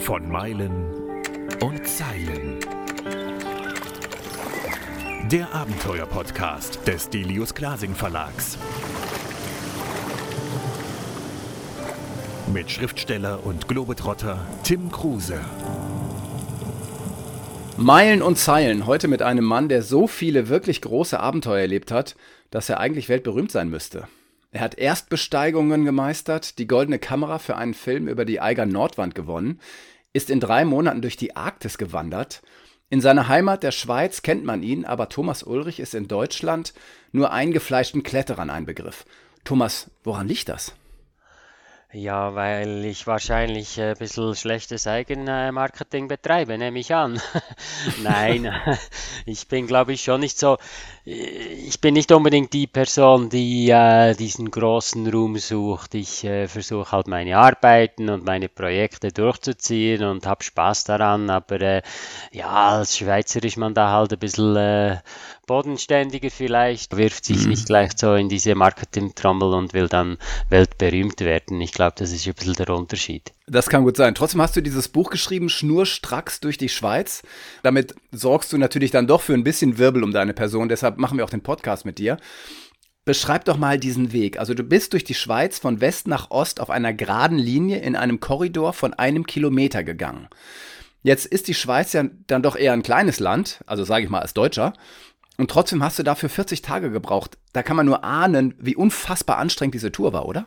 Von Meilen und Zeilen. Der Abenteuer-Podcast des Delius Glasing Verlags. Mit Schriftsteller und Globetrotter Tim Kruse. Meilen und Zeilen, heute mit einem Mann, der so viele wirklich große Abenteuer erlebt hat, dass er eigentlich weltberühmt sein müsste. Er hat Erstbesteigungen gemeistert, die goldene Kamera für einen Film über die Eiger Nordwand gewonnen, ist in drei Monaten durch die Arktis gewandert. In seiner Heimat der Schweiz kennt man ihn, aber Thomas Ulrich ist in Deutschland nur eingefleischten Kletterern ein Begriff. Thomas, woran liegt das? Ja, weil ich wahrscheinlich ein bisschen schlechtes Eigenmarketing betreibe, nehme ich an. Nein, ich bin, glaube ich, schon nicht so. Ich bin nicht unbedingt die Person, die äh, diesen großen Ruhm sucht. Ich äh, versuche halt meine Arbeiten und meine Projekte durchzuziehen und habe Spaß daran. Aber äh, ja, als Schweizer ist man da halt ein bisschen äh, bodenständiger vielleicht, wirft sich mhm. nicht gleich so in diese Marketing-Trommel und will dann weltberühmt werden. Ich glaube, das ist ein bisschen der Unterschied. Das kann gut sein. Trotzdem hast du dieses Buch geschrieben, Schnurstracks durch die Schweiz. Damit sorgst du natürlich dann doch für ein bisschen Wirbel um deine Person. Deshalb machen wir auch den Podcast mit dir. Beschreib doch mal diesen Weg. Also du bist durch die Schweiz von West nach Ost auf einer geraden Linie in einem Korridor von einem Kilometer gegangen. Jetzt ist die Schweiz ja dann doch eher ein kleines Land, also sage ich mal als Deutscher. Und trotzdem hast du dafür 40 Tage gebraucht. Da kann man nur ahnen, wie unfassbar anstrengend diese Tour war, oder?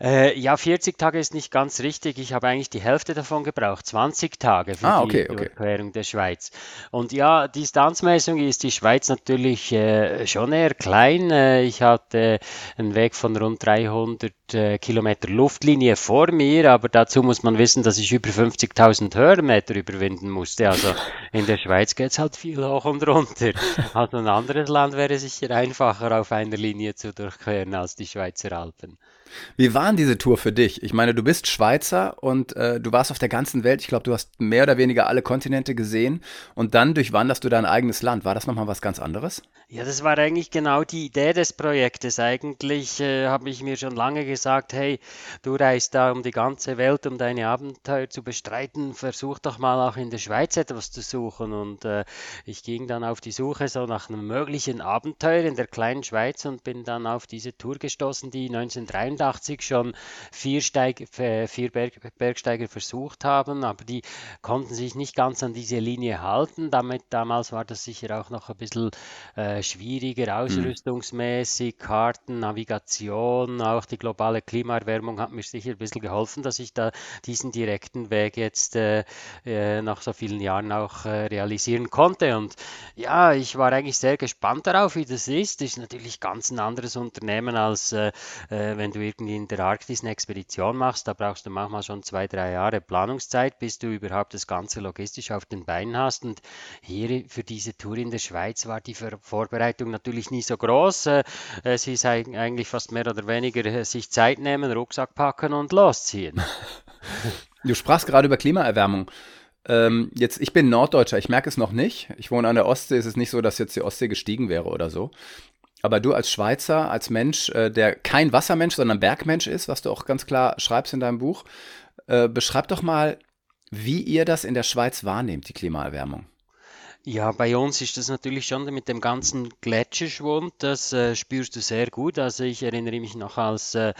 Äh, ja, 40 Tage ist nicht ganz richtig. Ich habe eigentlich die Hälfte davon gebraucht, 20 Tage für ah, okay, die okay. Überquerung der Schweiz. Und ja, Distanzmessung ist die Schweiz natürlich äh, schon eher klein. Äh, ich hatte einen Weg von rund 300 äh, Kilometer Luftlinie vor mir, aber dazu muss man wissen, dass ich über 50.000 Höhenmeter überwinden musste. Also in der Schweiz geht es halt viel hoch und runter. Also ein anderes Land wäre sicher einfacher auf einer Linie zu durchqueren als die Schweizer Alpen. Wie war denn diese Tour für dich? Ich meine, du bist Schweizer und äh, du warst auf der ganzen Welt. Ich glaube, du hast mehr oder weniger alle Kontinente gesehen und dann durchwanderst du dein eigenes Land. War das nochmal was ganz anderes? Ja, das war eigentlich genau die Idee des Projektes. Eigentlich äh, habe ich mir schon lange gesagt, hey, du reist da um die ganze Welt, um deine Abenteuer zu bestreiten. Versuch doch mal auch in der Schweiz etwas zu suchen. Und äh, ich ging dann auf die Suche so nach einem möglichen Abenteuer in der kleinen Schweiz und bin dann auf diese Tour gestoßen, die 1933 1981 schon vier, Steig, äh, vier Berg, Bergsteiger versucht haben, aber die konnten sich nicht ganz an diese Linie halten. Damit, damals war das sicher auch noch ein bisschen äh, schwieriger, hm. ausrüstungsmäßig, Karten, Navigation, auch die globale Klimaerwärmung hat mir sicher ein bisschen geholfen, dass ich da diesen direkten Weg jetzt äh, äh, nach so vielen Jahren auch äh, realisieren konnte. Und ja, ich war eigentlich sehr gespannt darauf, wie das ist. Das ist natürlich ganz ein anderes Unternehmen, als äh, wenn du irgendwie in der Arktis eine Expedition machst, da brauchst du manchmal schon zwei, drei Jahre Planungszeit, bis du überhaupt das Ganze logistisch auf den Beinen hast. Und hier für diese Tour in der Schweiz war die Vorbereitung natürlich nie so groß. Äh, es ist eigentlich fast mehr oder weniger äh, sich Zeit nehmen, Rucksack packen und losziehen. Du sprachst gerade über Klimaerwärmung. Ähm, jetzt, ich bin Norddeutscher, ich merke es noch nicht. Ich wohne an der Ostsee, es ist nicht so, dass jetzt die Ostsee gestiegen wäre oder so. Aber du als Schweizer, als Mensch, äh, der kein Wassermensch, sondern Bergmensch ist, was du auch ganz klar schreibst in deinem Buch, äh, beschreib doch mal, wie ihr das in der Schweiz wahrnehmt, die Klimaerwärmung. Ja, bei uns ist das natürlich schon mit dem ganzen Gletscherschwund, das äh, spürst du sehr gut. Also ich erinnere mich noch als äh,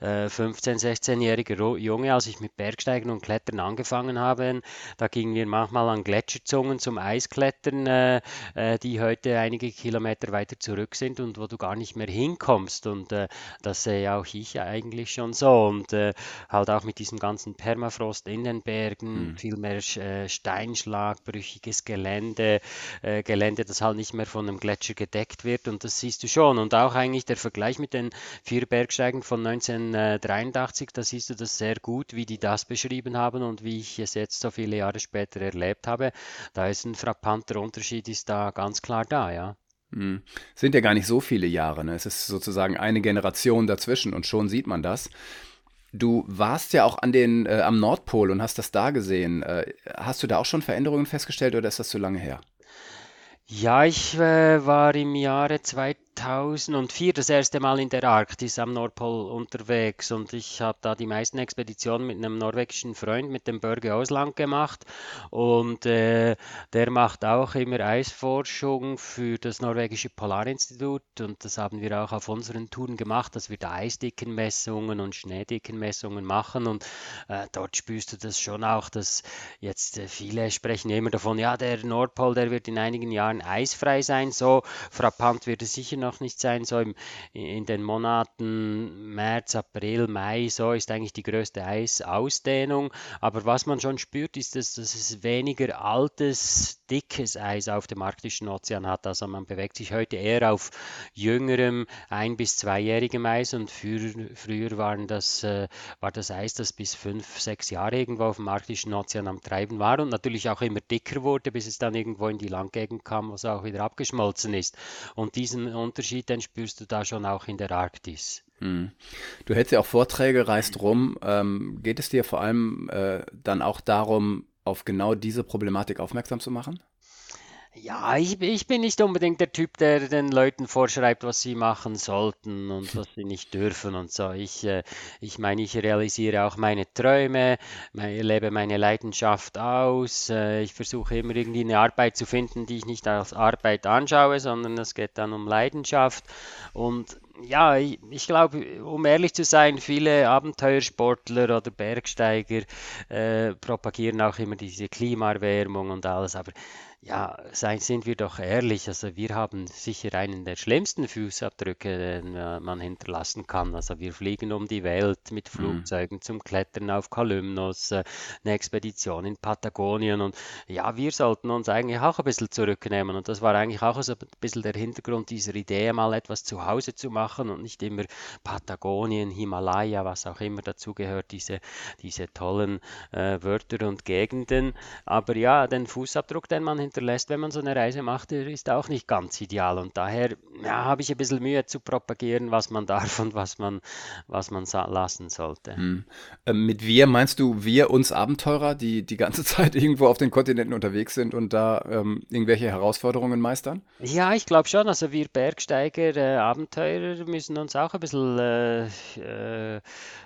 15-, äh, 16-jähriger Junge, als ich mit Bergsteigen und Klettern angefangen habe, da gingen wir manchmal an Gletscherzungen zum Eisklettern, äh, äh, die heute einige Kilometer weiter zurück sind und wo du gar nicht mehr hinkommst. Und äh, das sehe auch ich eigentlich schon so. Und halt auch mit diesem ganzen Permafrost in den Bergen, mhm. viel mehr Steinschlag, brüchiges Gelände äh, äh, Gelände, das halt nicht mehr von einem Gletscher gedeckt wird und das siehst du schon. Und auch eigentlich der Vergleich mit den vier Bergsteigen von 1983, da siehst du das sehr gut, wie die das beschrieben haben und wie ich es jetzt so viele Jahre später erlebt habe. Da ist ein frappanter Unterschied, ist da ganz klar da, ja. Hm. Sind ja gar nicht so viele Jahre. Ne? Es ist sozusagen eine Generation dazwischen und schon sieht man das. Du warst ja auch an den, äh, am Nordpol und hast das da gesehen. Äh, hast du da auch schon Veränderungen festgestellt oder ist das zu lange her? Ja, ich äh, war im Jahre 2000 2004 das erste Mal in der Arktis am Nordpol unterwegs und ich habe da die meisten Expeditionen mit einem norwegischen Freund, mit dem Börge Ausland gemacht und äh, der macht auch immer Eisforschung für das norwegische Polarinstitut und das haben wir auch auf unseren Touren gemacht, dass wir da Eisdickenmessungen und Schneedickenmessungen machen und äh, dort spürst du das schon auch, dass jetzt äh, viele sprechen immer davon, ja, der Nordpol, der wird in einigen Jahren eisfrei sein, so frappant wird es sicher noch nicht sein. So im, in den Monaten März, April, Mai, so ist eigentlich die größte Eisausdehnung. Aber was man schon spürt, ist, dass, dass es weniger altes, dickes Eis auf dem arktischen Ozean hat. Also man bewegt sich heute eher auf jüngerem, ein- bis zweijährigem Eis und für, früher waren das, äh, war das Eis, das bis fünf, sechs Jahre irgendwo auf dem arktischen Ozean am Treiben war und natürlich auch immer dicker wurde, bis es dann irgendwo in die Landgegend kam, wo es auch wieder abgeschmolzen ist. Und diesen Unterschied, den spürst du da schon auch in der Arktis. Hm. Du hältst ja auch Vorträge, reist rum. Ähm, geht es dir vor allem äh, dann auch darum, auf genau diese Problematik aufmerksam zu machen? Ja, ich, ich bin nicht unbedingt der Typ, der den Leuten vorschreibt, was sie machen sollten und was sie nicht dürfen und so. Ich, äh, ich meine, ich realisiere auch meine Träume, lebe meine Leidenschaft aus. Äh, ich versuche immer irgendwie eine Arbeit zu finden, die ich nicht als Arbeit anschaue, sondern es geht dann um Leidenschaft. Und ja, ich, ich glaube, um ehrlich zu sein, viele Abenteuersportler oder Bergsteiger äh, propagieren auch immer diese Klimaerwärmung und alles, aber ja, seien, sind wir doch ehrlich, also wir haben sicher einen der schlimmsten Fußabdrücke, den äh, man hinterlassen kann. Also wir fliegen um die Welt mit Mhm. Flugzeugen zum Klettern auf Kalymnos, äh, eine Expedition in Patagonien und ja, wir sollten uns eigentlich auch ein bisschen zurücknehmen und das war eigentlich auch so ein bisschen der Hintergrund dieser Idee, mal etwas zu Hause zu machen und nicht immer Patagonien, Himalaya, was auch immer dazugehört, diese, diese tollen äh, Wörter und Gegenden. Aber ja, den Fußabdruck, den man hinterlässt, wenn man so eine Reise macht, ist auch nicht ganz ideal. Und daher ja, habe ich ein bisschen Mühe zu propagieren, was man darf und was man, was man lassen sollte. Hm. Ähm, mit wir meinst du wir uns Abenteurer, die die ganze Zeit irgendwo auf den Kontinenten unterwegs sind und da ähm, irgendwelche Herausforderungen meistern? Ja, ich glaube schon. Also wir Bergsteiger, äh, Abenteurer müssen uns auch ein bisschen, äh, äh,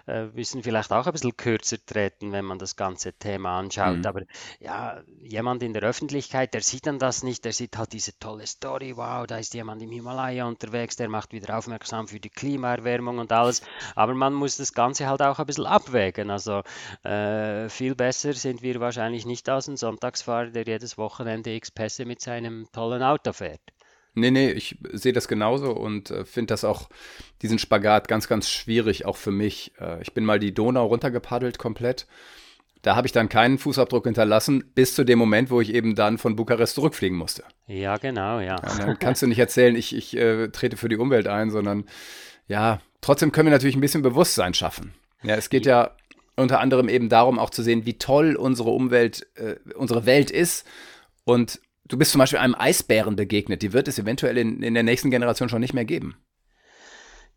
äh, müssen vielleicht auch ein bisschen kürzer treten, wenn man das ganze Thema anschaut. Hm. Aber ja, jemand in der Öffentlichkeit, der sieht dann das nicht, der sieht halt diese tolle Story, wow, da ist jemand im Himalaya unterwegs, der macht wieder aufmerksam für die Klimaerwärmung und alles. Aber man muss das Ganze halt auch ein bisschen abwägen. Also äh, viel besser sind wir wahrscheinlich nicht als ein Sonntagsfahrer, der jedes Wochenende x Pässe mit seinem tollen Auto fährt. Nee, nee, ich sehe das genauso und äh, finde das auch, diesen Spagat ganz, ganz schwierig, auch für mich. Äh, ich bin mal die Donau runtergepaddelt komplett. Da habe ich dann keinen Fußabdruck hinterlassen, bis zu dem Moment, wo ich eben dann von Bukarest zurückfliegen musste. Ja, genau, ja. Ja, dann kannst du nicht erzählen, ich, ich äh, trete für die Umwelt ein, sondern ja, trotzdem können wir natürlich ein bisschen Bewusstsein schaffen. Ja, es geht ja unter anderem eben darum, auch zu sehen, wie toll unsere Umwelt, äh, unsere Welt ist. Und du bist zum Beispiel einem Eisbären begegnet. Die wird es eventuell in, in der nächsten Generation schon nicht mehr geben.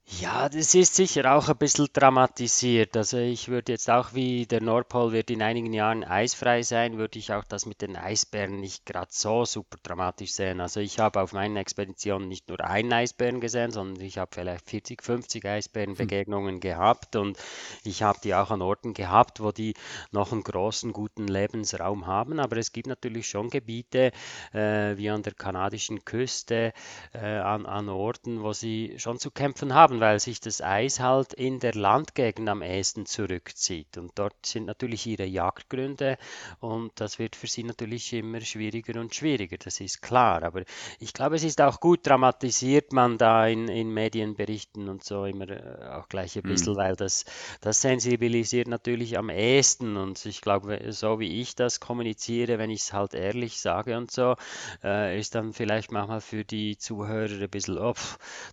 Ja, das ist sicher auch ein bisschen dramatisiert. Also ich würde jetzt auch, wie der Nordpol wird in einigen Jahren eisfrei sein, würde ich auch das mit den Eisbären nicht gerade so super dramatisch sehen. Also ich habe auf meinen Expeditionen nicht nur einen Eisbären gesehen, sondern ich habe vielleicht 40, 50 Eisbärenbegegnungen gehabt und ich habe die auch an Orten gehabt, wo die noch einen großen, guten Lebensraum haben. Aber es gibt natürlich schon Gebiete, äh, wie an der kanadischen Küste, äh, an, an Orten, wo sie schon zu kämpfen haben, weil sich das Eis halt in der Landgegend am ehesten zurückzieht. Und dort sind natürlich ihre Jagdgründe und das wird für sie natürlich immer schwieriger und schwieriger, das ist klar. Aber ich glaube, es ist auch gut dramatisiert man da in, in Medienberichten und so immer äh, auch gleich ein Hm. bisschen, weil das, das sensibilisiert natürlich am ehesten. Und ich glaube, so wie ich das kommuniziere, wenn ich es halt ehrlich sage und so, äh, ist dann vielleicht manchmal für die Zuhörer ein bisschen, oh,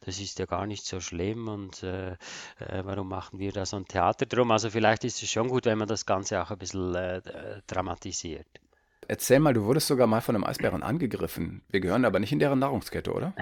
das ist ja gar nicht so schlimm und äh, äh, warum machen wir da so ein Theater drum? Also vielleicht ist es schon gut, wenn man das Ganze auch ein bisschen äh, dramatisiert. Erzähl mal, du wurdest sogar mal von einem Eisbären angegriffen. Wir gehören aber nicht in deren Nahrungskette, oder?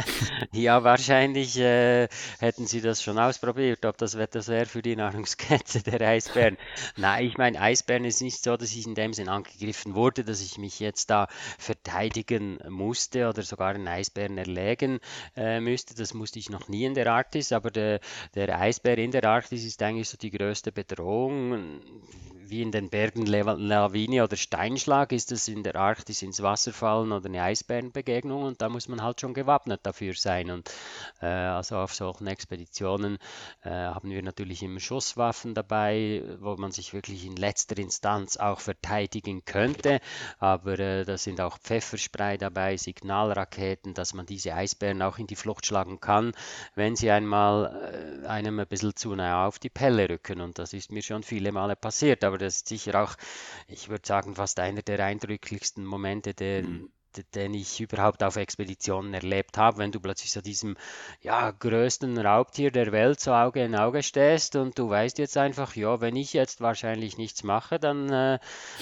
ja, wahrscheinlich äh, hätten sie das schon ausprobiert, ob das etwas wäre für die Nahrungskette der Eisbären. Nein, ich meine, Eisbären ist nicht so, dass ich in dem Sinn angegriffen wurde, dass ich mich jetzt da verteidigen musste oder sogar einen Eisbären erlegen äh, müsste. Das musste ich noch nie in der Arktis, aber der, der Eisbär in der Arktis ist eigentlich so die größte Bedrohung wie in den Bergen Lawine oder Steinschlag ist es in der Arktis ins Wasser fallen oder eine Eisbärenbegegnung und da muss man halt schon gewappnet dafür sein. Und äh, also auf solchen Expeditionen äh, haben wir natürlich immer Schusswaffen dabei, wo man sich wirklich in letzter Instanz auch verteidigen könnte. Aber äh, da sind auch Pfefferspray dabei, Signalraketen, dass man diese Eisbären auch in die Flucht schlagen kann, wenn sie einmal äh, einem ein bisschen zu nah auf die Pelle rücken. Und das ist mir schon viele Male passiert. Aber das ist sicher auch, ich würde sagen, fast einer der eindrücklichsten Momente, der, mhm den ich überhaupt auf Expeditionen erlebt habe, wenn du plötzlich so diesem ja, größten Raubtier der Welt so Auge in Auge stehst und du weißt jetzt einfach, ja, wenn ich jetzt wahrscheinlich nichts mache, dann, äh,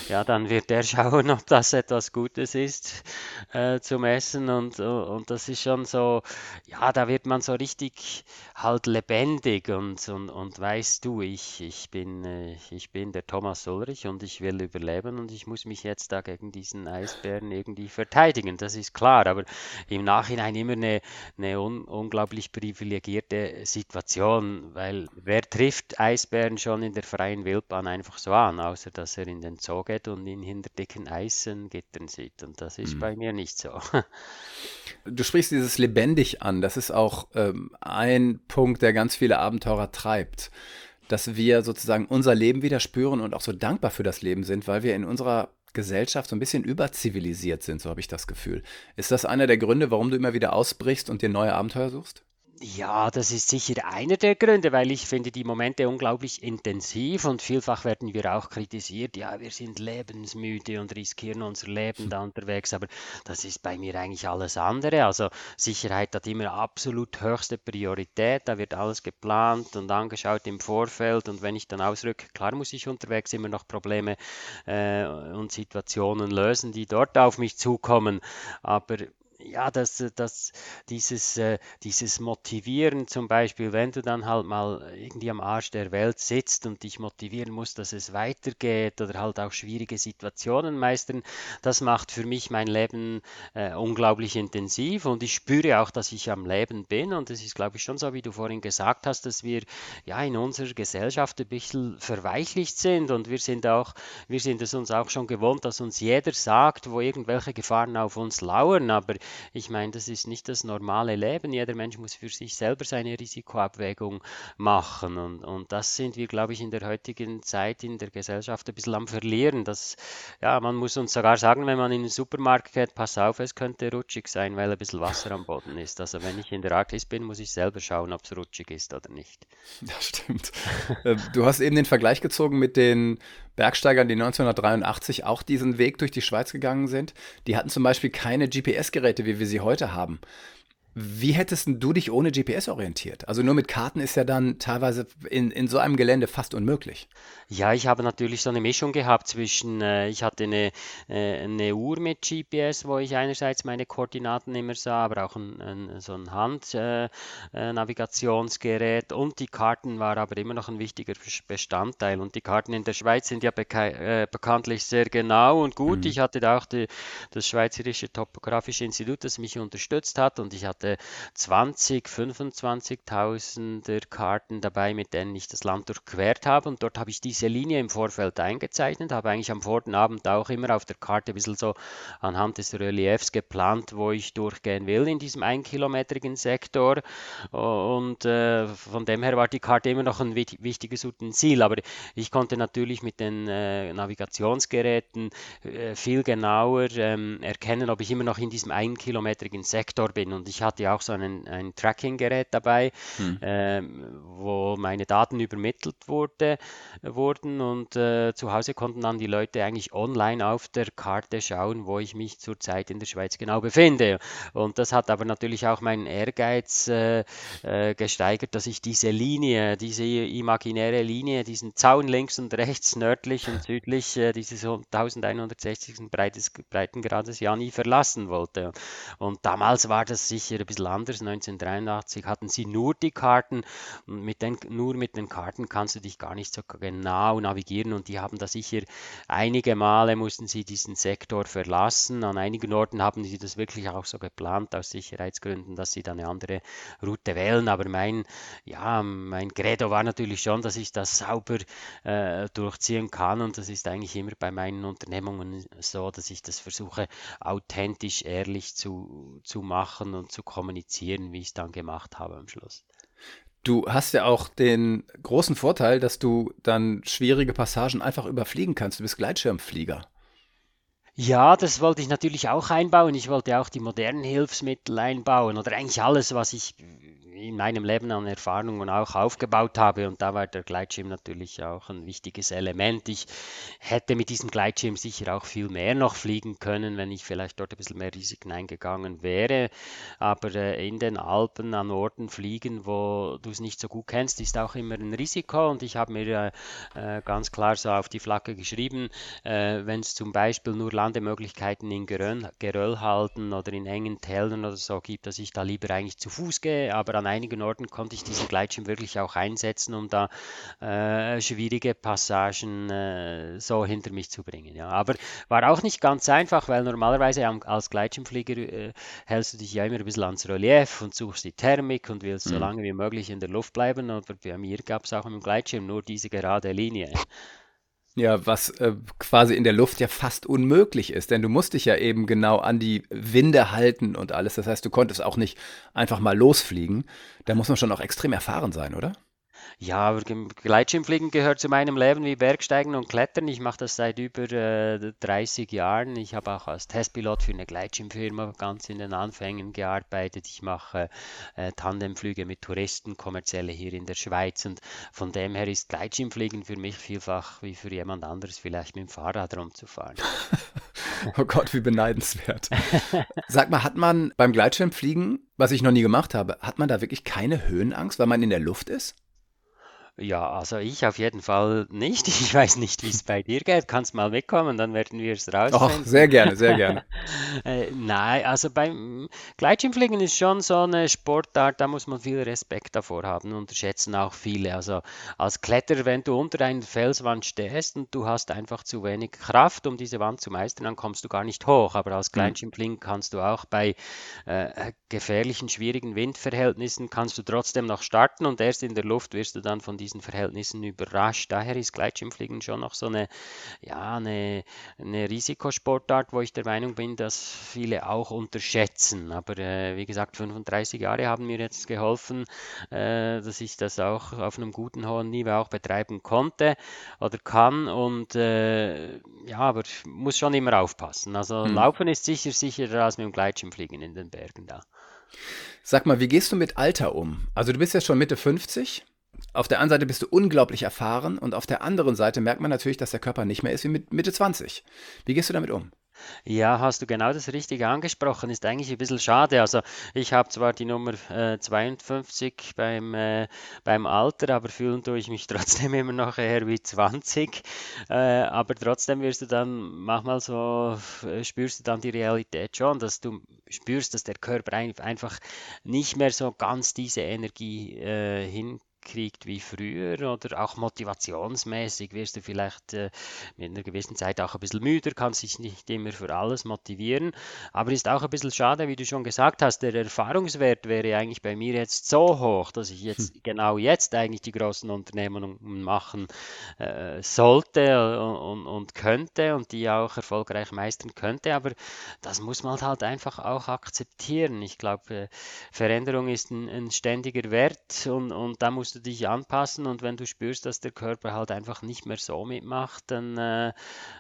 ja, dann wird der schauen, ob das etwas Gutes ist äh, zum Essen und, und das ist schon so, ja, da wird man so richtig halt lebendig und, und, und weißt du, ich, ich, bin, äh, ich bin der Thomas Ulrich und ich will überleben und ich muss mich jetzt da gegen diesen Eisbären irgendwie verteidigen verteidigen, das ist klar, aber im Nachhinein immer eine, eine un unglaublich privilegierte Situation, weil wer trifft Eisbären schon in der freien Wildbahn einfach so an, außer dass er in den Zoo geht und ihn hinter dicken Eisengittern sieht und das ist mhm. bei mir nicht so. Du sprichst dieses lebendig an, das ist auch ähm, ein Punkt, der ganz viele Abenteurer treibt dass wir sozusagen unser Leben wieder spüren und auch so dankbar für das Leben sind, weil wir in unserer Gesellschaft so ein bisschen überzivilisiert sind, so habe ich das Gefühl. Ist das einer der Gründe, warum du immer wieder ausbrichst und dir neue Abenteuer suchst? Ja, das ist sicher einer der Gründe, weil ich finde die Momente unglaublich intensiv und vielfach werden wir auch kritisiert, ja, wir sind lebensmüde und riskieren unser Leben da unterwegs, aber das ist bei mir eigentlich alles andere. Also Sicherheit hat immer absolut höchste Priorität, da wird alles geplant und angeschaut im Vorfeld und wenn ich dann ausrücke, klar muss ich unterwegs immer noch Probleme äh, und Situationen lösen, die dort auf mich zukommen, aber ja, dass, dass dieses, äh, dieses Motivieren zum Beispiel, wenn du dann halt mal irgendwie am Arsch der Welt sitzt und dich motivieren musst, dass es weitergeht oder halt auch schwierige Situationen meistern, das macht für mich mein Leben äh, unglaublich intensiv und ich spüre auch, dass ich am Leben bin und es ist, glaube ich, schon so, wie du vorhin gesagt hast, dass wir ja in unserer Gesellschaft ein bisschen verweichlicht sind und wir sind auch, wir sind es uns auch schon gewohnt, dass uns jeder sagt, wo irgendwelche Gefahren auf uns lauern, aber ich meine, das ist nicht das normale Leben. Jeder Mensch muss für sich selber seine Risikoabwägung machen. Und, und das sind wir, glaube ich, in der heutigen Zeit in der Gesellschaft ein bisschen am Verlieren. Das, ja, man muss uns sogar sagen, wenn man in den Supermarkt geht, pass auf, es könnte rutschig sein, weil ein bisschen Wasser am Boden ist. Also wenn ich in der Arktis bin, muss ich selber schauen, ob es rutschig ist oder nicht. Das stimmt. Ähm, du hast eben den Vergleich gezogen mit den Bergsteigern, die 1983 auch diesen Weg durch die Schweiz gegangen sind. Die hatten zum Beispiel keine GPS-Geräte, wie wir sie heute haben. Wie hättest du dich ohne GPS orientiert? Also nur mit Karten ist ja dann teilweise in, in so einem Gelände fast unmöglich. Ja, ich habe natürlich so eine Mischung gehabt zwischen, äh, ich hatte eine, äh, eine Uhr mit GPS, wo ich einerseits meine Koordinaten immer sah, aber auch ein, ein, so ein Handnavigationsgerät äh, und die Karten war aber immer noch ein wichtiger Bestandteil. Und die Karten in der Schweiz sind ja äh, bekanntlich sehr genau und gut. Mhm. Ich hatte da auch die, das Schweizerische Topographische Institut, das mich unterstützt hat und ich hatte hatte 20, 25.000 Karten dabei, mit denen ich das Land durchquert habe. Und dort habe ich diese Linie im Vorfeld eingezeichnet, habe eigentlich am vorigen Abend auch immer auf der Karte ein bisschen so anhand des Reliefs geplant, wo ich durchgehen will in diesem einkilometrigen Sektor. Und äh, von dem her war die Karte immer noch ein wichtiges Utensil. Aber ich konnte natürlich mit den äh, Navigationsgeräten äh, viel genauer ähm, erkennen, ob ich immer noch in diesem einkilometrigen Sektor bin. Und ich hatte hatte auch so ein, ein Tracking-Gerät dabei, hm. äh, wo meine Daten übermittelt wurde, wurden und äh, zu Hause konnten dann die Leute eigentlich online auf der Karte schauen, wo ich mich zurzeit in der Schweiz genau befinde. Und das hat aber natürlich auch meinen Ehrgeiz äh, äh, gesteigert, dass ich diese Linie, diese imaginäre Linie, diesen Zaun links und rechts, nördlich und südlich, äh, dieses 1160. Breites, Breitengrades ja nie verlassen wollte. Und damals war das sicher ein bisschen anders. 1983 hatten sie nur die Karten und mit den, nur mit den Karten kannst du dich gar nicht so genau navigieren und die haben da sicher einige Male mussten sie diesen Sektor verlassen. An einigen Orten haben sie das wirklich auch so geplant aus Sicherheitsgründen, dass sie dann eine andere Route wählen. Aber mein, ja, mein Credo war natürlich schon, dass ich das sauber äh, durchziehen kann und das ist eigentlich immer bei meinen Unternehmungen so, dass ich das versuche, authentisch, ehrlich zu, zu machen und zu kommunizieren, wie ich es dann gemacht habe am Schluss. Du hast ja auch den großen Vorteil, dass du dann schwierige Passagen einfach überfliegen kannst. Du bist Gleitschirmflieger. Ja, das wollte ich natürlich auch einbauen. Ich wollte auch die modernen Hilfsmittel einbauen oder eigentlich alles, was ich in meinem Leben an Erfahrungen auch aufgebaut habe. Und da war der Gleitschirm natürlich auch ein wichtiges Element. Ich hätte mit diesem Gleitschirm sicher auch viel mehr noch fliegen können, wenn ich vielleicht dort ein bisschen mehr Risiken eingegangen wäre. Aber äh, in den Alpen an Orten fliegen, wo du es nicht so gut kennst, ist auch immer ein Risiko. Und ich habe mir äh, äh ganz klar so auf die Flagge geschrieben, wenn es zum Beispiel nur Landemöglichkeiten in Geröll, Geröll halten oder in engen Tälern oder so gibt, dass ich da lieber eigentlich zu Fuß gehe. Aber an einigen Orten konnte ich diesen Gleitschirm wirklich auch einsetzen, um da äh, schwierige Passagen äh, so hinter mich zu bringen. Ja. Aber war auch nicht ganz einfach, weil normalerweise als Gleitschirmflieger äh, hältst du dich ja immer ein bisschen ans Relief und suchst die Thermik und willst mhm. so lange wie möglich in der Luft bleiben. Aber bei mir gab es auch im Gleitschirm nur diese gerade Linie. Ja, was äh, quasi in der Luft ja fast unmöglich ist, denn du musst dich ja eben genau an die Winde halten und alles. Das heißt, du konntest auch nicht einfach mal losfliegen. Da muss man schon auch extrem erfahren sein, oder? Ja, Gleitschirmfliegen gehört zu meinem Leben wie Bergsteigen und Klettern. Ich mache das seit über äh, 30 Jahren. Ich habe auch als Testpilot für eine Gleitschirmfirma ganz in den Anfängen gearbeitet. Ich mache äh, Tandemflüge mit Touristen, kommerzielle hier in der Schweiz. Und von dem her ist Gleitschirmfliegen für mich vielfach wie für jemand anderes vielleicht mit dem Fahrrad rumzufahren. oh Gott, wie beneidenswert. Sag mal, hat man beim Gleitschirmfliegen, was ich noch nie gemacht habe, hat man da wirklich keine Höhenangst, weil man in der Luft ist? Ja, also ich auf jeden Fall nicht. Ich weiß nicht, wie es bei dir geht. Kannst mal wegkommen, dann werden wir es rausfinden. Oh, sehr gerne, sehr gerne. äh, nein, also beim Gleitschirmfliegen ist schon so eine Sportart, da muss man viel Respekt davor haben, unterschätzen auch viele. Also als Kletterer, wenn du unter einer Felswand stehst und du hast einfach zu wenig Kraft, um diese Wand zu meistern, dann kommst du gar nicht hoch. Aber als mhm. Gleitschirmfliegen kannst du auch bei äh, gefährlichen, schwierigen Windverhältnissen kannst du trotzdem noch starten und erst in der Luft wirst du dann von diesen Verhältnissen überrascht. Daher ist Gleitschirmfliegen schon noch so eine, ja, eine, eine Risikosportart, wo ich der Meinung bin, dass viele auch unterschätzen. Aber äh, wie gesagt, 35 Jahre haben mir jetzt geholfen, äh, dass ich das auch auf einem guten hohen Niveau auch betreiben konnte oder kann. Und äh, ja, aber muss schon immer aufpassen. Also hm. Laufen ist sicher sicherer als mit dem Gleitschirmfliegen in den Bergen da. Sag mal, wie gehst du mit Alter um? Also du bist jetzt schon Mitte 50 auf der einen Seite bist du unglaublich erfahren und auf der anderen Seite merkt man natürlich, dass der Körper nicht mehr ist wie mit Mitte 20. Wie gehst du damit um? Ja, hast du genau das Richtige angesprochen. Ist eigentlich ein bisschen schade. Also ich habe zwar die Nummer äh, 52 beim, äh, beim Alter, aber fühlen tue ich mich trotzdem immer noch eher wie 20. Äh, aber trotzdem wirst du dann manchmal so, äh, spürst du dann die Realität schon, dass du spürst, dass der Körper ein, einfach nicht mehr so ganz diese Energie äh, hin kriegt wie früher oder auch motivationsmäßig wirst du vielleicht äh, mit einer gewissen Zeit auch ein bisschen müder, kannst dich nicht immer für alles motivieren, aber ist auch ein bisschen schade, wie du schon gesagt hast, der Erfahrungswert wäre eigentlich bei mir jetzt so hoch, dass ich jetzt hm. genau jetzt eigentlich die großen Unternehmen machen äh, sollte und, und, könnte und die auch erfolgreich meistern könnte, aber das muss man halt einfach auch akzeptieren. Ich glaube, äh, Veränderung ist ein, ein ständiger Wert und, und da muss musst du dich anpassen und wenn du spürst, dass der Körper halt einfach nicht mehr so mitmacht, dann äh,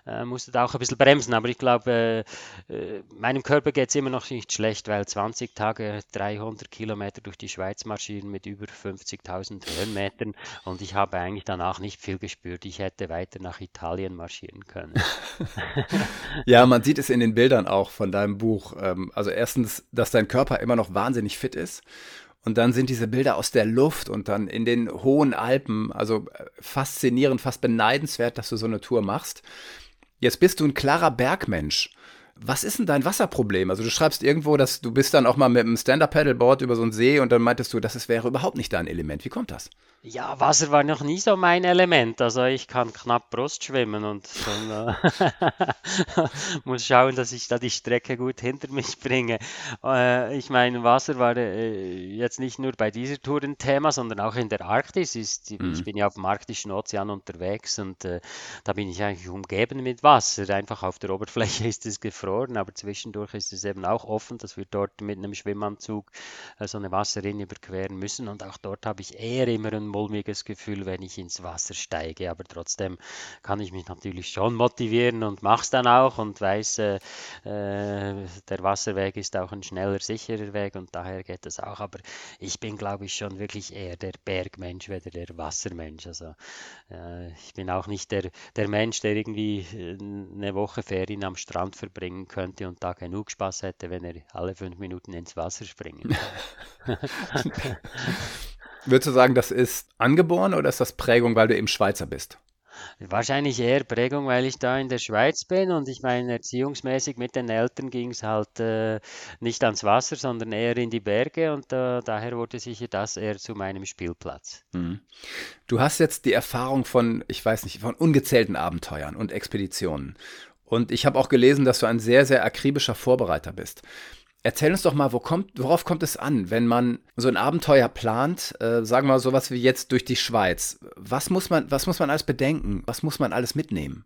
äh, musst du da auch ein bisschen bremsen. Aber ich glaube, äh, äh, meinem Körper geht es immer noch nicht schlecht, weil 20 Tage 300 Kilometer durch die Schweiz marschieren mit über 50.000 Höhenmetern und ich habe eigentlich danach nicht viel gespürt. Ich hätte weiter nach Italien marschieren können. ja, man sieht es in den Bildern auch von deinem Buch. Ähm, also erstens, dass dein Körper immer noch wahnsinnig fit ist und dann sind diese Bilder aus der Luft und dann in den hohen Alpen. Also äh, faszinierend, fast beneidenswert, dass du so eine Tour machst. Jetzt bist du ein klarer Bergmensch. Was ist denn dein Wasserproblem? Also du schreibst irgendwo, dass du bist dann auch mal mit einem Stand-Up-Paddleboard über so einen See und dann meintest du, das wäre überhaupt nicht dein Element. Wie kommt das? Ja, Wasser war noch nie so mein Element. Also ich kann knapp Brust schwimmen und dann, äh, muss schauen, dass ich da die Strecke gut hinter mich bringe. Äh, ich meine, Wasser war äh, jetzt nicht nur bei dieser Tour ein Thema, sondern auch in der Arktis. Ist, mhm. Ich bin ja auf dem Arktischen Ozean unterwegs und äh, da bin ich eigentlich umgeben mit Wasser. Einfach auf der Oberfläche ist es gefroren, aber zwischendurch ist es eben auch offen, dass wir dort mit einem Schwimmanzug äh, so eine Wasserrinne überqueren müssen. Und auch dort habe ich eher immer ein mulmiges Gefühl, wenn ich ins Wasser steige. Aber trotzdem kann ich mich natürlich schon motivieren und mache es dann auch und weiß, äh, äh, der Wasserweg ist auch ein schneller, sicherer Weg und daher geht das auch. Aber ich bin, glaube ich, schon wirklich eher der Bergmensch, weder der Wassermensch. Also äh, ich bin auch nicht der, der Mensch, der irgendwie äh, eine Woche Ferien am Strand verbringen könnte und da genug Spaß hätte, wenn er alle fünf Minuten ins Wasser springen. Würdest du sagen, das ist angeboren oder ist das Prägung, weil du eben Schweizer bist? Wahrscheinlich eher Prägung, weil ich da in der Schweiz bin und ich meine, erziehungsmäßig mit den Eltern ging es halt äh, nicht ans Wasser, sondern eher in die Berge und äh, daher wurde sicher das eher zu meinem Spielplatz. Mhm. Du hast jetzt die Erfahrung von, ich weiß nicht, von ungezählten Abenteuern und Expeditionen. Und ich habe auch gelesen, dass du ein sehr, sehr akribischer Vorbereiter bist. Erzähl uns doch mal, wo kommt, worauf kommt es an, wenn man so ein Abenteuer plant, äh, sagen wir mal sowas wie jetzt durch die Schweiz. Was muss man, was muss man alles bedenken? Was muss man alles mitnehmen?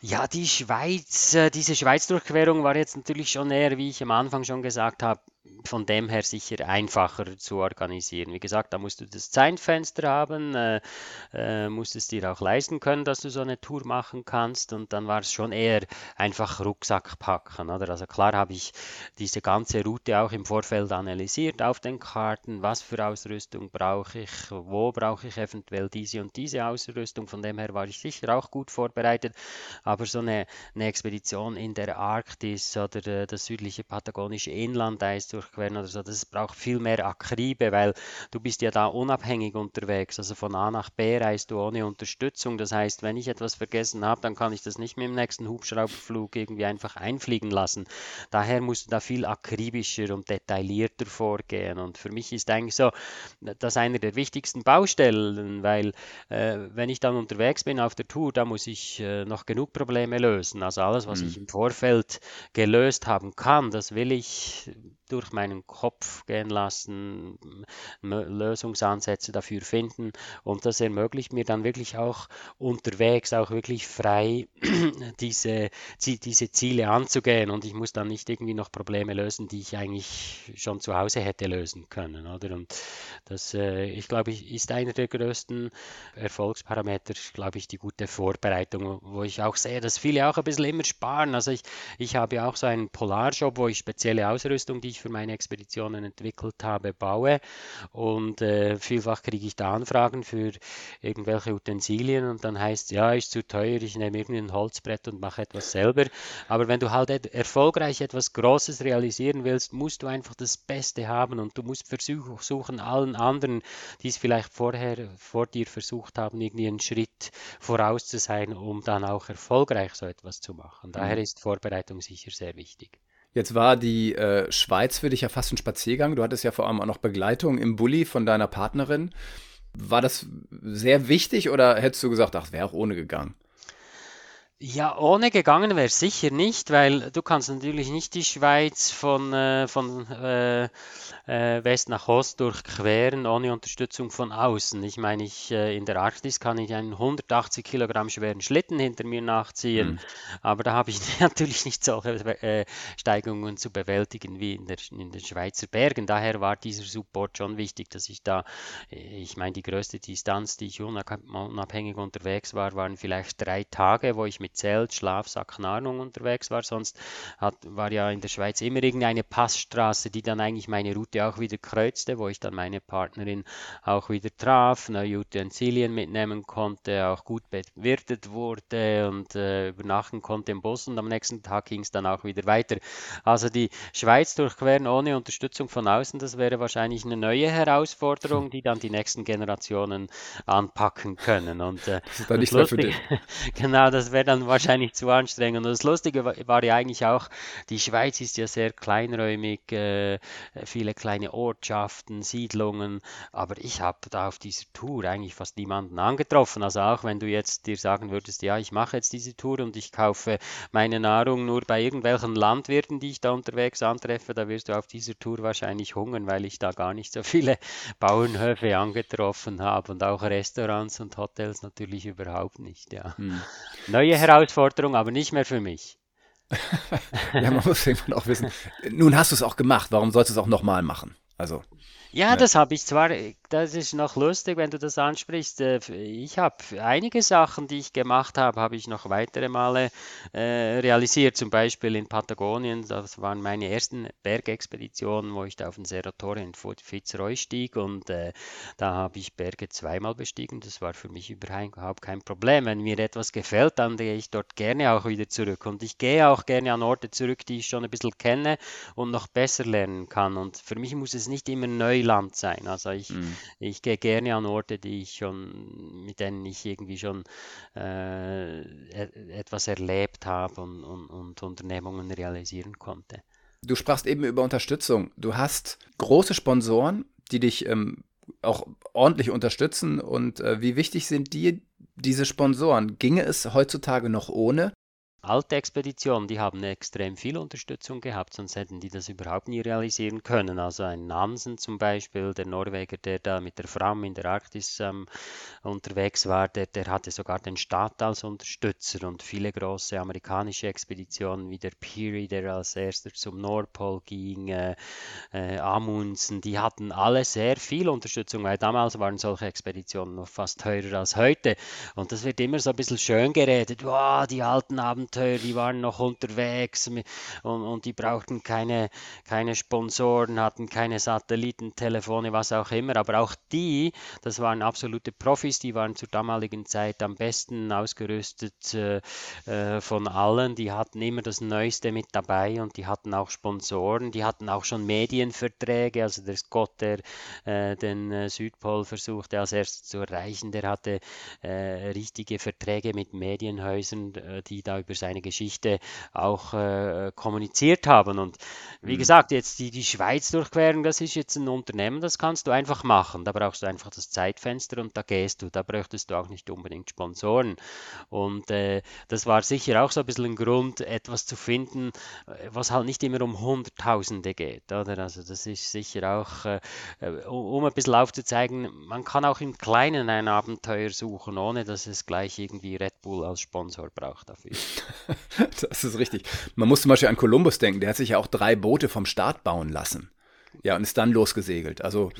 Ja, die Schweiz, äh, diese Schweiz-Durchquerung war jetzt natürlich schon eher, wie ich am Anfang schon gesagt habe, von dem her sicher einfacher zu organisieren. Wie gesagt, da musst du das Zeitfenster haben, äh, äh, musst es dir auch leisten können, dass du so eine Tour machen kannst und dann war es schon eher einfach Rucksack packen. Oder? Also klar habe ich diese ganze Route auch im Vorfeld analysiert auf den Karten, was für Ausrüstung brauche ich, wo brauche ich eventuell diese und diese Ausrüstung. Von dem her war ich sicher auch gut vorbereitet, aber so eine, eine Expedition in der Arktis oder äh, das südliche patagonische Inland, da ist durchqueren oder so. Das braucht viel mehr Akribe, weil du bist ja da unabhängig unterwegs. Also von A nach B reist du ohne Unterstützung. Das heißt, wenn ich etwas vergessen habe, dann kann ich das nicht mit dem nächsten Hubschrauberflug irgendwie einfach einfliegen lassen. Daher musst du da viel akribischer und detaillierter vorgehen. Und für mich ist eigentlich so, das einer der wichtigsten Baustellen, weil äh, wenn ich dann unterwegs bin auf der Tour, da muss ich äh, noch genug Probleme lösen. Also alles, was mhm. ich im Vorfeld gelöst haben kann, das will ich durch meinen Kopf gehen lassen, Lösungsansätze dafür finden und das ermöglicht mir dann wirklich auch unterwegs auch wirklich frei diese, diese Ziele anzugehen und ich muss dann nicht irgendwie noch Probleme lösen, die ich eigentlich schon zu Hause hätte lösen können, oder? Und das, äh, ich glaube, ist einer der größten Erfolgsparameter, glaube ich, die gute Vorbereitung, wo ich auch sehe, dass viele auch ein bisschen immer sparen. Also ich, ich habe ja auch so einen Polarjob, wo ich spezielle Ausrüstung, die ich für meine Expeditionen entwickelt habe, baue. Und äh, vielfach kriege ich da Anfragen für irgendwelche Utensilien und dann heißt es, ja, ist zu teuer, ich nehme irgendein Holzbrett und mache etwas selber. Aber wenn du halt erfolgreich etwas Großes realisieren willst, musst du einfach das Beste haben und du musst versuchen, allen anderen, die es vielleicht vorher vor dir versucht haben, irgendwie einen Schritt voraus zu sein, um dann auch erfolgreich so etwas zu machen. Daher mhm. ist Vorbereitung sicher sehr wichtig. Jetzt war die äh, Schweiz für dich ja fast ein Spaziergang. Du hattest ja vor allem auch noch Begleitung im Bulli von deiner Partnerin. War das sehr wichtig oder hättest du gesagt, ach, wäre auch ohne gegangen? Ja, ohne gegangen wäre sicher nicht, weil du kannst natürlich nicht die Schweiz von, äh, von äh, äh, West nach Ost durchqueren ohne Unterstützung von außen. Ich meine, ich, äh, in der Arktis kann ich einen 180 Kilogramm schweren Schlitten hinter mir nachziehen, Mhm. aber da habe ich natürlich nicht solche äh, Steigungen zu bewältigen wie in, der, in den Schweizer Bergen. Daher war dieser Support schon wichtig, dass ich da, ich meine, die größte Distanz, die ich unabhängig unterwegs war, waren vielleicht drei Tage, wo ich mit Zelt, Schlafsack, Nahrung unterwegs war. Sonst hat, war ja in der Schweiz immer irgendeine Passstraße, die dann eigentlich meine Route auch wieder kreuzte, wo ich dann meine Partnerin auch wieder traf, neue Utensilien mitnehmen konnte, auch gut bewirtet wurde und äh, übernachten konnte im Bus und am nächsten Tag ging es dann auch wieder weiter. Also die Schweiz durchqueren ohne Unterstützung von außen, das wäre wahrscheinlich eine neue Herausforderung, die dann die nächsten Generationen anpacken können. Und äh, Das ist dann nichts mehr für dich. genau, das wäre dann wahrscheinlich zu anstrengend. Und das Lustige war, war ja eigentlich auch, die Schweiz ist ja sehr kleinräumig, äh, viele kleine Ortschaften, Siedlungen, aber ich habe da auf dieser Tour eigentlich fast niemanden angetroffen. Also auch wenn du jetzt dir sagen würdest, ja, ich mache jetzt diese Tour und ich kaufe meine Nahrung nur bei irgendwelchen Landwirten, die ich da unterwegs antreffe, da wirst du auf dieser Tour wahrscheinlich hungern, weil ich da gar nicht so viele Bauernhöfe angetroffen habe und auch Restaurants und Hotels natürlich überhaupt nicht, ja. Hm. Neue Herausforderung, aber nicht mehr für mich. Ja, man muss irgendwann auch wissen. Nun hast du es auch gemacht, warum sollst du es auch nochmal machen? Also, Ja, das habe ich zwar, äh, das ist noch lustig, wenn du das ansprichst. äh, Ich habe einige Sachen, die ich gemacht habe, habe ich noch weitere Male äh, realisiert. Zum Beispiel in Patagonien, das waren meine ersten Bergexpeditionen, wo ich da auf den Serratore in Fitzroy stieg und äh, da habe ich Berge zweimal bestiegen. Das war für mich überhaupt kein Problem. Wenn mir etwas gefällt, dann gehe ich dort gerne auch wieder zurück. Und ich gehe auch gerne an Orte zurück, die ich schon ein bisschen kenne und noch besser lernen kann. Und für mich muss es nicht immer Neuland sein. Also ich, hm. ich gehe gerne an Orte, die ich schon, mit denen ich irgendwie schon äh, etwas erlebt habe und, und, und Unternehmungen realisieren konnte. Du sprachst eben über Unterstützung. Du hast große Sponsoren, die dich ähm, auch ordentlich unterstützen. Und äh, wie wichtig sind dir diese Sponsoren? Ginge es heutzutage noch ohne? Alte Expeditionen, die haben extrem viel Unterstützung gehabt, sonst hätten die das überhaupt nie realisieren können. Also ein Nansen zum Beispiel, der Norweger, der da mit der Fram in der Arktis ähm, unterwegs war, der, der hatte sogar den Staat als Unterstützer und viele große amerikanische Expeditionen wie der Peary, der als erster zum Nordpol ging, äh, äh, Amundsen, die hatten alle sehr viel Unterstützung, weil damals waren solche Expeditionen noch fast teurer als heute. Und das wird immer so ein bisschen schön geredet. Wow, die alten Abenteuer, die waren noch unterwegs und, und die brauchten keine, keine Sponsoren, hatten keine Satellitentelefone, was auch immer. Aber auch die, das waren absolute Profis, die waren zur damaligen Zeit am besten ausgerüstet äh, äh, von allen. Die hatten immer das Neueste mit dabei und die hatten auch Sponsoren, die hatten auch schon Medienverträge. Also der Scott, der äh, den äh, Südpol versuchte als erstes zu erreichen, der hatte äh, richtige Verträge mit Medienhäusern, äh, die da über seine Geschichte auch äh, kommuniziert haben. Und wie Hm. gesagt, jetzt die, die Schweiz durchqueren, das ist jetzt ein Unternehmen, das kannst du einfach machen. Da brauchst du einfach das Zeitfenster und da gehst du. Da bräuchtest du auch nicht unbedingt Sponsoren. Und äh, das war sicher auch so ein bisschen ein Grund, etwas zu finden, äh, was halt nicht immer um Hunderttausende geht, oder? Also das ist sicher auch, äh, äh, um um ein bisschen aufzuzeigen, man kann auch im Kleinen ein Abenteuer suchen, ohne dass es gleich irgendwie Red Bull als Sponsor braucht dafür. Das ist richtig. Man muss zum Beispiel an Kolumbus denken. Der hat sich ja auch drei Boote vom Start bauen lassen. Ja, und ist dann losgesegelt. Also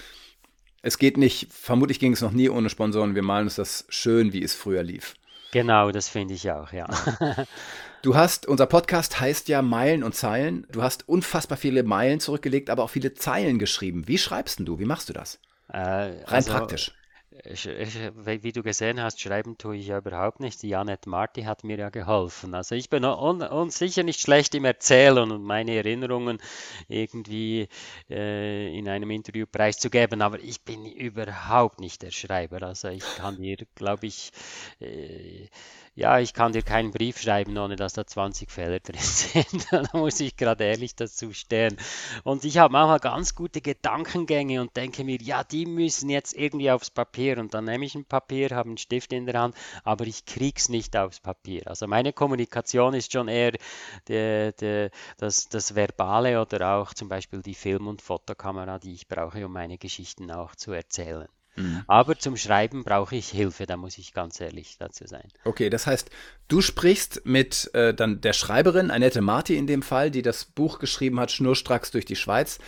es geht nicht, vermutlich ging es noch nie ohne Sponsoren. Wir malen uns das schön, wie es früher lief. Genau, das finde ich auch, ja. Du hast, unser Podcast heißt ja Meilen und Zeilen. Du hast unfassbar viele Meilen zurückgelegt, aber auch viele Zeilen geschrieben. Wie schreibst denn du? Wie machst du das? Äh, Rein also praktisch. Wie du gesehen hast, schreiben tue ich ja überhaupt nicht. Die Janette Marti hat mir ja geholfen. Also ich bin un, un, sicher nicht schlecht im Erzählen und meine Erinnerungen irgendwie äh, in einem Interview preiszugeben, aber ich bin überhaupt nicht der Schreiber. Also ich kann dir, glaube ich, äh, ja, ich kann dir keinen Brief schreiben, ohne dass da 20 Fehler drin sind. da muss ich gerade ehrlich dazu stehen. Und ich habe manchmal ganz gute Gedankengänge und denke mir, ja, die müssen jetzt irgendwie aufs Papier. Und dann nehme ich ein Papier, habe einen Stift in der Hand, aber ich krieg's nicht aufs Papier. Also meine Kommunikation ist schon eher die, die, das, das Verbale oder auch zum Beispiel die Film- und Fotokamera, die ich brauche, um meine Geschichten auch zu erzählen. Mhm. Aber zum Schreiben brauche ich Hilfe, da muss ich ganz ehrlich dazu sein. Okay, das heißt, du sprichst mit äh, dann der Schreiberin, Annette Marti in dem Fall, die das Buch geschrieben hat, Schnurstracks durch die Schweiz.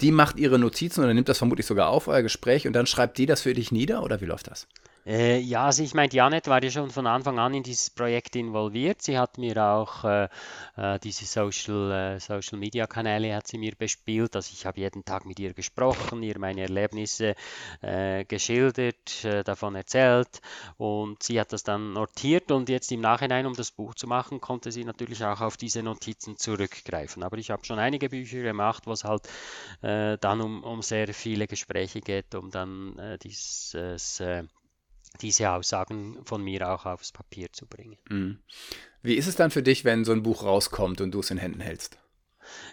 Die macht ihre Notizen oder nimmt das vermutlich sogar auf, euer Gespräch, und dann schreibt die das für dich nieder oder wie läuft das? Äh, ja, also ich meine, Janet war ja schon von Anfang an in dieses Projekt involviert. Sie hat mir auch äh, äh, diese Social, äh, Social Media Kanäle hat sie mir bespielt. Also ich habe jeden Tag mit ihr gesprochen, ihr meine Erlebnisse äh, geschildert, äh, davon erzählt und sie hat das dann notiert und jetzt im Nachhinein, um das Buch zu machen, konnte sie natürlich auch auf diese Notizen zurückgreifen. Aber ich habe schon einige Bücher gemacht, wo es halt dann um, um sehr viele Gespräche geht, um dann dieses diese Aussagen von mir auch aufs Papier zu bringen. Mhm. Wie ist es dann für dich, wenn so ein Buch rauskommt und du es in Händen hältst?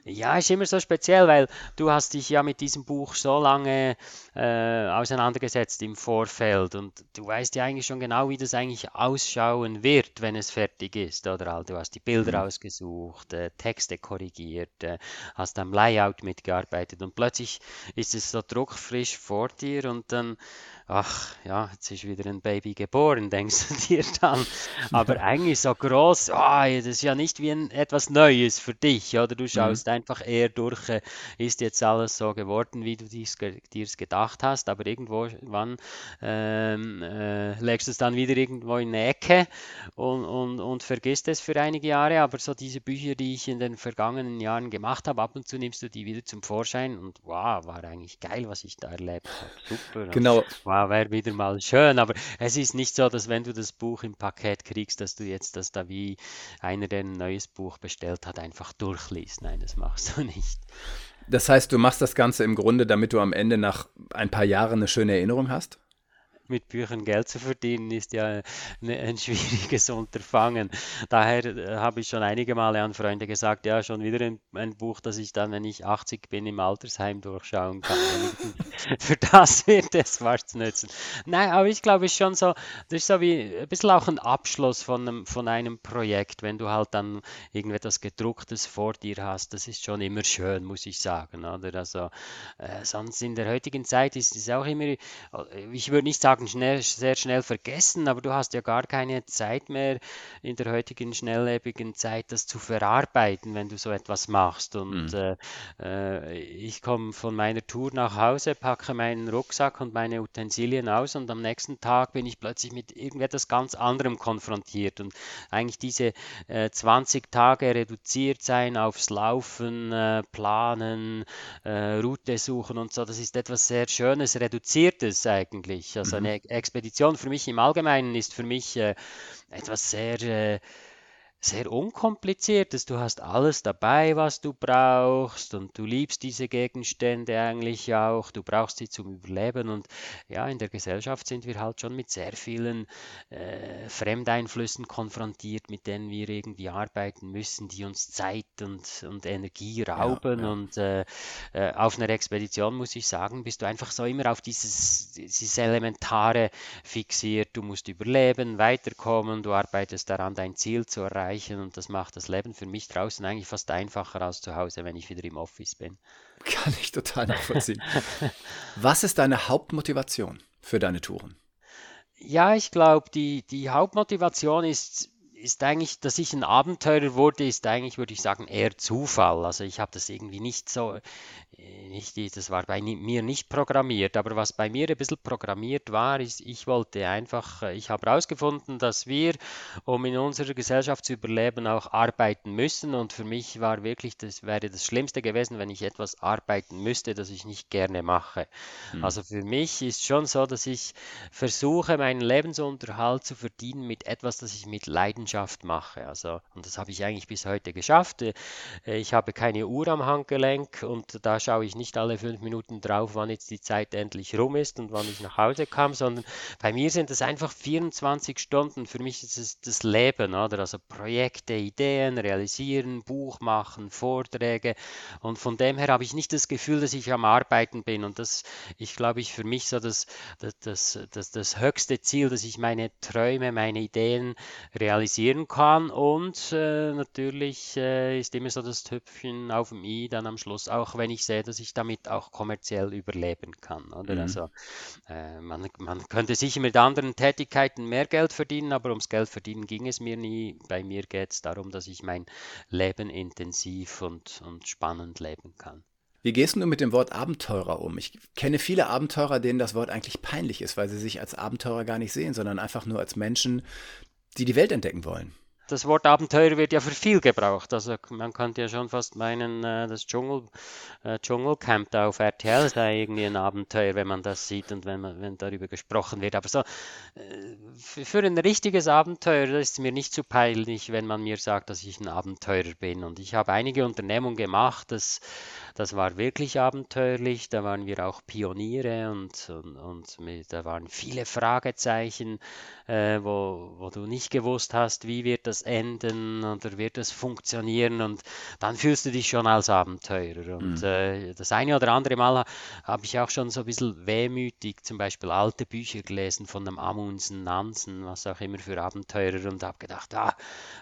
Ja, ist immer so speziell, weil du hast dich ja mit diesem Buch so lange äh, auseinandergesetzt im Vorfeld und du weißt ja eigentlich schon genau, wie das eigentlich ausschauen wird, wenn es fertig ist, oder? Du hast die Bilder mhm. ausgesucht, äh, Texte korrigiert, äh, hast am Layout mitgearbeitet und plötzlich ist es so druckfrisch vor dir und dann ach ja, jetzt ist wieder ein Baby geboren, denkst du dir dann. Aber eigentlich so groß, oh, das ist ja nicht wie ein, etwas Neues für dich, oder? Du mhm. schaust mhm. einfach eher durch, äh, ist jetzt alles so geworden, wie du dir es gedacht hast, aber irgendwann ähm, äh, legst du es dann wieder irgendwo in eine Ecke und, und, und vergisst es für einige Jahre. Aber so diese Bücher, die ich in den vergangenen Jahren gemacht habe, ab und zu nimmst du die wieder zum Vorschein und wow, war eigentlich geil, was ich da erlebt habe. Super. Genau. Wow, wäre wieder mal schön, aber es ist nicht so, dass wenn du das Buch im Paket kriegst, dass du jetzt das da wie einer, der ein neues Buch bestellt hat, einfach durchliest. Nein, das machst du nicht. Das heißt, du machst das Ganze im Grunde, damit du am Ende nach ein paar Jahren eine schöne Erinnerung hast? Mit Büchern Geld zu verdienen, ist ja ein schwieriges Unterfangen. Daher äh, habe ich schon einige Male an Freunde gesagt, ja, schon wieder ein, ein, Buch, das ich dann, wenn ich 80 bin, im Altersheim durchschauen kann. Für das wird es was nützen. Nein, aber ich glaube, es ist schon so, das ist so wie ein bisschen auch ein Abschluss von einem, von einem Projekt, wenn du halt dann irgendetwas gedrucktes vor dir hast, das ist schon immer schön, muss ich sagen. Oder? Also, äh, sonst in der heutigen Zeit ist es auch immer, äh, ich würde nicht sagen, sagen, schnell, sehr schnell vergessen, aber du hast ja gar keine Zeit mehr in der heutigen schnelllebigen Zeit, das zu verarbeiten, wenn du so etwas machst. Und mhm. äh, äh, ich komme von meiner Tour nach Hause, packe meinen Rucksack und meine Utensilien aus und am nächsten Tag bin ich plötzlich mit irgendetwas ganz anderem konfrontiert. Und eigentlich diese äh, 20 Tage reduziert sein aufs Laufen, äh, Planen, äh, Route suchen und so, das ist etwas sehr Schönes, Reduziertes eigentlich. Also mhm eine Expedition für mich im Allgemeinen ist für mich äh, etwas sehr äh, sehr unkompliziertes. Du hast alles dabei, was du brauchst und du liebst diese Gegenstände eigentlich auch. Du brauchst sie zum Überleben und ja, in der Gesellschaft sind wir halt schon mit sehr vielen äh, Fremdeinflüssen konfrontiert, mit denen wir irgendwie arbeiten müssen, die uns Zeit und, und Energie rauben. Ja, ja. Und äh, äh, auf einer Expedition muss ich sagen, bist du einfach so immer auf dieses, dieses Elementare fixiert. Du musst überleben, weiterkommen, du arbeitest daran, dein Ziel zu erreichen erreichen und das macht das Leben für mich draußen eigentlich fast einfacher als zu Hause, wenn ich wieder im Office bin. Kann ich total nachvollziehen. Was ist deine Hauptmotivation für deine Touren? Ja, ich glaube, die, die Hauptmotivation ist ist eigentlich, dass ich ein Abenteurer wurde, ist eigentlich, würde ich sagen, eher Zufall. Also ich habe das irgendwie nicht so, nicht, das war bei mir nicht programmiert, aber was bei mir ein bisschen programmiert war, ist, ich wollte einfach, äh, ich habe herausgefunden, dass wir, um in unserer Gesellschaft zu überleben, auch arbeiten müssen und für mich war wirklich, das wäre das Schlimmste gewesen, wenn ich etwas arbeiten müsste, das ich nicht gerne mache. Hm. Also für mich ist schon so, dass ich versuche, meinen Lebensunterhalt zu verdienen mit etwas, das ich mit Leidenschaft Leidenschaft mache. Also, und das habe ich eigentlich bis heute geschafft. Äh, ich habe keine Uhr am Handgelenk und da schaue ich nicht alle fünf Minuten drauf, wann jetzt die Zeit endlich rum ist und wann ich nach Hause kam, sondern bei mir sind es einfach 24 Stunden. Für mich ist es das Leben, oder? Also Projekte, Ideen, realisieren, Buch machen, Vorträge. Und von dem her habe ich nicht das Gefühl, dass ich am Arbeiten bin. Und das, ich glaube, ich für mich so das, das, das, das, das höchste Ziel, dass ich meine Träume, meine Ideen realisieren kann. Und äh, natürlich äh, ist immer so das Töpfchen auf dem i dann am Schluss, auch wenn ich sehe, dass ich damit auch kommerziell überleben kann. Oder? Mhm. Also äh, man, man könnte sicher mit anderen Tätigkeiten mehr Geld verdienen, aber ums Geld verdienen ging es mir nie. Bei mir geht es darum, dass ich mein Leben intensiv und, und spannend leben kann. Wie gehst du mit dem Wort Abenteurer um? Ich kenne viele Abenteurer, denen das Wort eigentlich peinlich ist, weil sie sich als Abenteurer gar nicht sehen, sondern einfach nur als Menschen, die die Welt entdecken wollen das Wort Abenteuer wird ja für viel gebraucht. Also man könnte ja schon fast meinen, äh, das Dschungel, äh, Dschungelcamp da auf RTL sei irgendwie ein Abenteuer, wenn man das sieht und wenn, man, wenn darüber gesprochen wird. Aber so äh, für ein richtiges Abenteuer ist mir nicht zu peinlich, wenn man mir sagt, dass ich ein Abenteurer bin. Und ich habe einige Unternehmungen gemacht, das, das war wirklich abenteuerlich. Da waren wir auch Pioniere und, und, und mit, da waren viele Fragezeichen, äh, wo, wo du nicht gewusst hast, wie wird das das enden oder wird es funktionieren und dann fühlst du dich schon als Abenteurer. Und mhm. äh, das eine oder andere Mal habe ich auch schon so ein bisschen wehmütig zum Beispiel alte Bücher gelesen von einem Amundsen, Nansen, was auch immer für Abenteurer und habe gedacht, ah,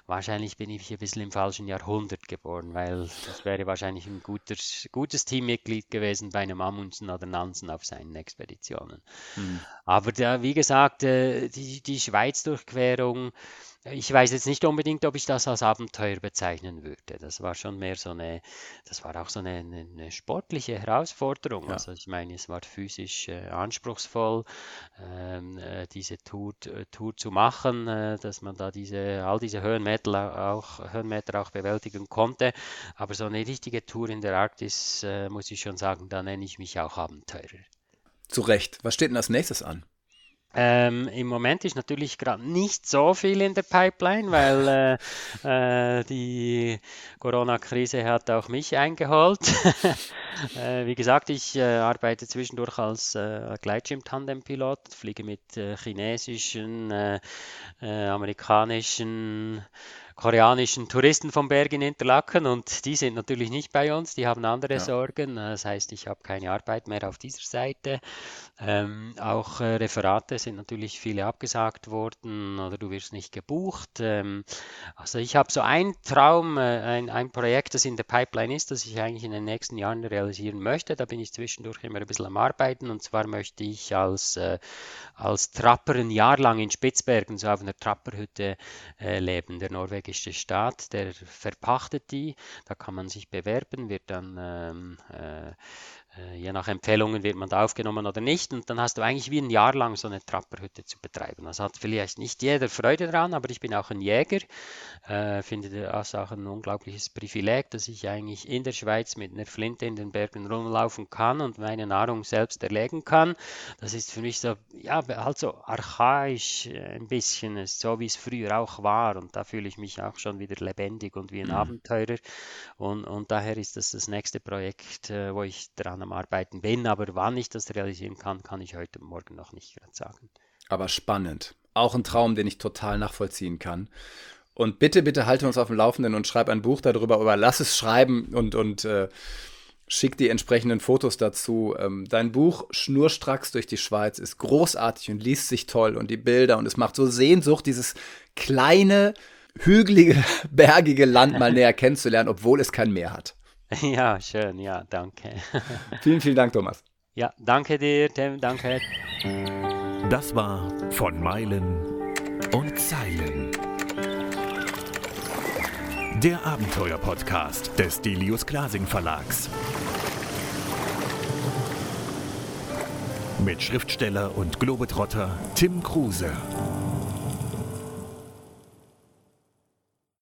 wahrscheinlich bin ich ein bisschen im falschen Jahrhundert geboren, weil das wäre wahrscheinlich ein guter, gutes Teammitglied gewesen bei einem Amundsen oder Nansen auf seinen Expeditionen. Mhm. Aber da, wie gesagt, äh, die, die Schweiz-Durchquerung, ich weiß jetzt nicht unbedingt, ob ich das als Abenteuer bezeichnen würde. Das war schon mehr so eine, das war auch so eine, eine, sportliche Herausforderung. Ja. Also ich meine, es war physisch äh, anspruchsvoll, ähm, äh, diese Tour, äh, Tour zu machen, äh, dass man da diese, all diese Höhenmeter auch, Höhenmeter auch bewältigen konnte. Aber so eine richtige Tour in der Arktis, äh, muss ich schon sagen, da nenne ich mich auch Abenteurer. Zu Recht. Was steht denn als nächstes an? Ähm, Im Moment ist natürlich gerade nicht so viel in der Pipeline, weil äh, äh, die Corona-Krise hat auch mich eingeholt. äh, wie gesagt, ich äh, arbeite zwischendurch als äh, Gleitschirm-Tandem-Pilot, fliege mit äh, chinesischen, amerikanischen, koreanischen Touristen vom Berg in Interlaken und die sind natürlich nicht bei uns, die haben andere ja. Sorgen. Das heißt, ich habe keine Arbeit mehr auf dieser Seite. Ähm, auch äh, Referate sind natürlich viele abgesagt worden oder du wirst nicht gebucht. Ähm, also ich habe so einen Traum, äh, ein, ein Projekt, das in der Pipeline ist, das ich eigentlich in den nächsten Jahren realisieren möchte. Da bin ich zwischendurch immer ein bisschen am Arbeiten und zwar möchte ich als, äh, als Trapper ein Jahr lang in Spitzbergen, so auf einer Trapperhütte äh, leben. Der norwegische Staat, der verpachtet die, da kann man sich bewerben, wird dann ähm, äh, je nach Empfehlungen wird man da aufgenommen oder nicht. Und dann hast du eigentlich wie ein Jahr lang so eine Trapperhütte zu betreiben. Das hat vielleicht nicht jeder Freude daran, aber ich bin auch ein Jäger. Äh, finde das auch ein unglaubliches Privileg, dass ich eigentlich in der Schweiz mit einer Flinte in den Bergen rumlaufen kann und meine Nahrung selbst erlegen kann. Das ist für mich so, ja, halt so archaisch äh, ein bisschen, so wie es früher auch war. Und da fühle ich mich auch schon wieder lebendig und wie ein mhm. Abenteurer. Und, und daher ist das das nächste Projekt, äh, wo ich dran am Arbeiten bin, aber wann ich das realisieren kann, kann ich heute Morgen noch nicht gerade sagen. Aber spannend. Auch ein Traum, den ich total nachvollziehen kann. Und bitte, bitte halte uns auf dem Laufenden und schreib ein Buch darüber, oder lass es schreiben und, und äh, schick die entsprechenden Fotos dazu. Ähm, dein Buch Schnurstracks durch die Schweiz ist großartig und liest sich toll und die Bilder und es macht so Sehnsucht, dieses kleine, hügelige, bergige Land mal näher kennenzulernen, obwohl es kein Meer hat. Ja, schön, ja, danke. Vielen, vielen Dank, Thomas. Ja, danke dir, Tim, danke. Das war von Meilen und Zeilen. Der Abenteuer-Podcast des Delius Glasing Verlags. Mit Schriftsteller und Globetrotter Tim Kruse.